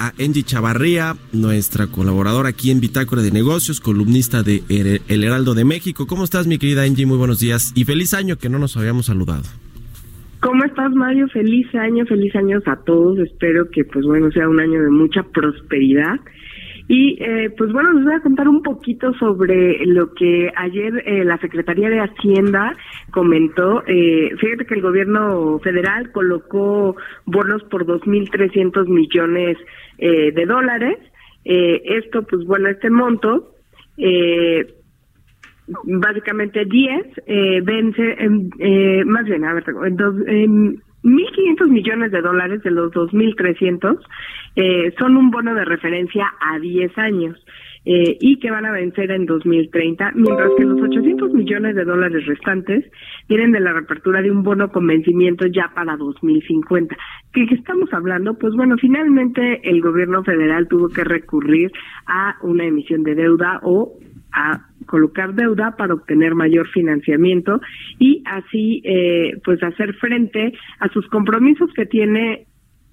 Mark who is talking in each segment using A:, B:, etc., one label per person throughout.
A: A Angie Chavarría, nuestra colaboradora aquí en Bitácora de Negocios, columnista de El Heraldo de México. ¿Cómo estás, mi querida Angie? Muy buenos días y feliz año que no nos habíamos saludado.
B: ¿Cómo estás, Mario? Feliz año, feliz años a todos. Espero que, pues bueno, sea un año de mucha prosperidad. Y eh, pues bueno, les voy a contar un poquito sobre lo que ayer eh, la Secretaría de Hacienda comentó. Eh, fíjate que el gobierno federal colocó bonos por 2.300 millones eh, de dólares. Eh, esto, pues bueno, este monto eh, básicamente 10 eh, vence, en, más bien, a ver, dos, 1.500 millones de dólares de los 2.300 eh, son un bono de referencia a 10 años. Eh, y que van a vencer en 2030, mientras que los 800 millones de dólares restantes vienen de la reapertura de un bono con vencimiento ya para 2050. ¿Qué, ¿Qué estamos hablando? Pues bueno, finalmente el gobierno federal tuvo que recurrir a una emisión de deuda o a colocar deuda para obtener mayor financiamiento y así eh, pues hacer frente a sus compromisos que tiene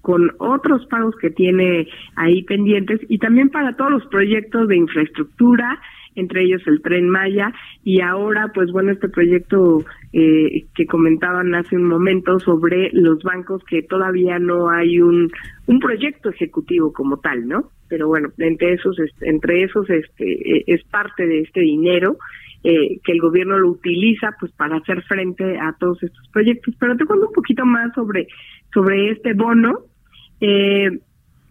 B: con otros pagos que tiene ahí pendientes y también para todos los proyectos de infraestructura, entre ellos el tren Maya y ahora pues bueno este proyecto eh, que comentaban hace un momento sobre los bancos que todavía no hay un un proyecto ejecutivo como tal, ¿no? Pero bueno, entre esos entre esos este e, es parte de este dinero eh, que el gobierno lo utiliza pues para hacer frente a todos estos proyectos. Pero te cuento un poquito más sobre sobre este bono. Eh,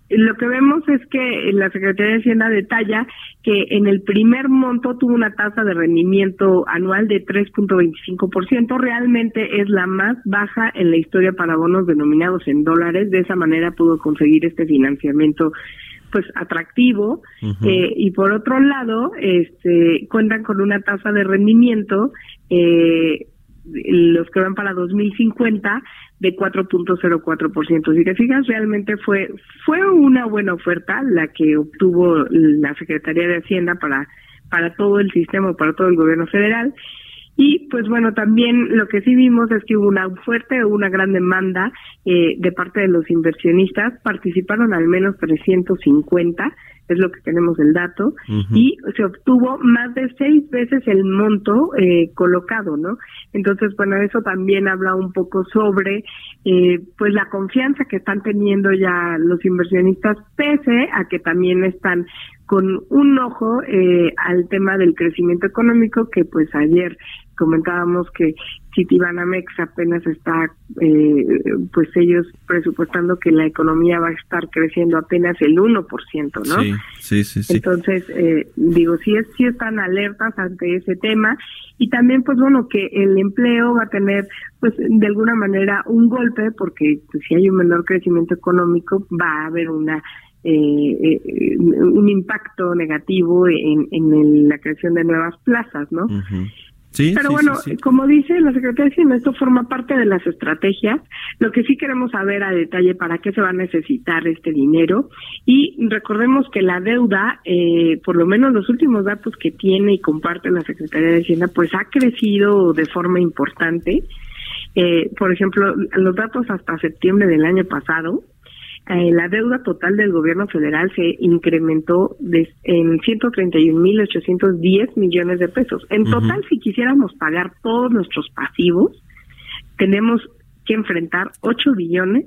B: lo que vemos es que la Secretaría de Hacienda detalla que en el primer monto tuvo una tasa de rendimiento anual de 3.25%, realmente es la más baja en la historia para bonos denominados en dólares, de esa manera pudo conseguir este financiamiento pues atractivo eh, y por otro lado este cuentan con una tasa de rendimiento eh, los que van para 2050 de 4.04%. Si te fijas, realmente fue fue una buena oferta la que obtuvo la Secretaría de Hacienda para para todo el sistema, para todo el gobierno federal. Y pues bueno, también lo que sí vimos es que hubo una fuerte, una gran demanda eh, de parte de los inversionistas. Participaron al menos 350 es lo que tenemos el dato, y se obtuvo más de seis veces el monto eh, colocado, ¿no? Entonces, bueno, eso también habla un poco sobre, eh, pues, la confianza que están teniendo ya los inversionistas, pese a que también están con un ojo eh, al tema del crecimiento económico, que pues ayer comentábamos que Citibanamex apenas está, eh, pues ellos presupuestando que la economía va a estar creciendo apenas el 1%, ¿no?
A: Sí, sí, sí. sí.
B: Entonces, eh, digo, sí, es, sí están alertas ante ese tema y también, pues bueno, que el empleo va a tener, pues de alguna manera, un golpe porque pues, si hay un menor crecimiento económico va a haber una eh, eh, un impacto negativo en, en la creación de nuevas plazas, ¿no?
A: Sí,
B: Pero
A: sí,
B: bueno,
A: sí,
B: como dice la Secretaría de Hacienda, esto forma parte de las estrategias. Lo que sí queremos saber a detalle para qué se va a necesitar este dinero. Y recordemos que la deuda, eh, por lo menos los últimos datos que tiene y comparte la Secretaría de Hacienda, pues ha crecido de forma importante. Eh, por ejemplo, los datos hasta septiembre del año pasado, eh, la deuda total del gobierno federal se incrementó de, en 131.810 millones de pesos. En total, si quisiéramos pagar todos nuestros pasivos, tenemos que enfrentar 8 billones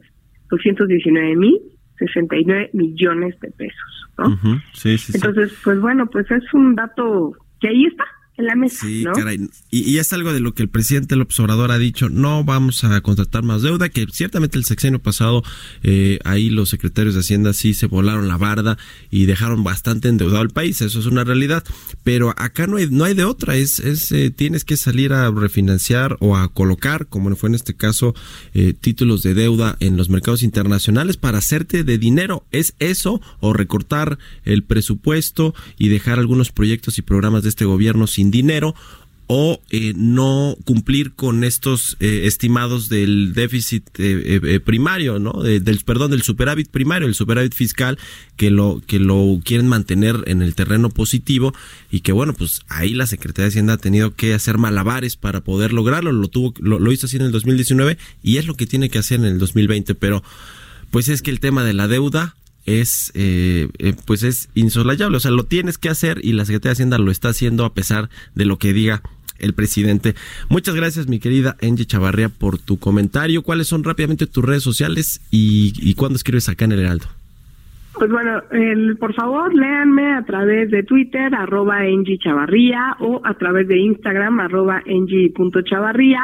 B: 219 mil 69 millones de pesos. ¿no?
A: Sí, sí.
B: Entonces, pues bueno, pues es un dato que ahí está, en la mesa.
A: Sí, caray. Y, es algo de lo que el presidente López Obrador ha dicho, no vamos a contratar más deuda, que ciertamente el sexenio pasado, eh, ahí los secretarios de Hacienda sí se volaron la barda y dejaron bastante endeudado al país, eso es una realidad. Pero acá no hay, no hay de otra, es, es eh, tienes que salir a refinanciar o a colocar, como fue en este caso, eh, títulos de deuda en los mercados internacionales para hacerte de dinero. ¿Es eso o recortar el presupuesto y dejar algunos proyectos y programas de este gobierno sin dinero o eh, no cumplir con estos eh, estimados del déficit eh, primario, ¿no? del perdón, del superávit primario, el superávit fiscal que lo que lo quieren mantener en el terreno positivo y que bueno, pues ahí la Secretaría de Hacienda ha tenido que hacer malabares para poder lograrlo, lo tuvo lo hizo así en el 2019 y es lo que tiene que hacer en el 2020, pero pues es que el tema de la deuda es eh, eh, pues es insolayable, o sea, lo tienes que hacer y la Secretaría de Hacienda lo está haciendo a pesar de lo que diga el presidente. Muchas gracias, mi querida Angie Chavarría, por tu comentario. ¿Cuáles son rápidamente tus redes sociales y, y cuándo escribes acá en el Heraldo?
B: Pues bueno, el, por favor, léanme a través de Twitter, arroba Chavarría, o a través de Instagram, arroba Chavarría.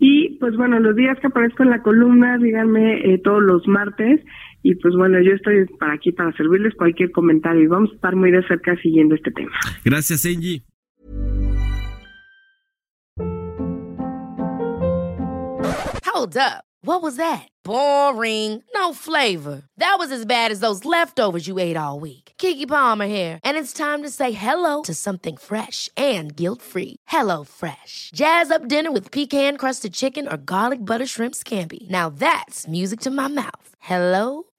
B: Y pues bueno, los días que aparezco en la columna, díganme eh, todos los martes y pues bueno, yo estoy para aquí para servirles cualquier comentario y vamos a estar muy de cerca siguiendo este tema.
A: Gracias, Angie.
C: Hold up. What was that? Boring. No flavor. That was as bad as those leftovers you ate all week. Kiki Palmer here, and it's time to say hello to something fresh and guilt-free. Hello Fresh. Jazz up dinner with pecan-crusted chicken or garlic butter shrimp scampi. Now that's music to my mouth. Hello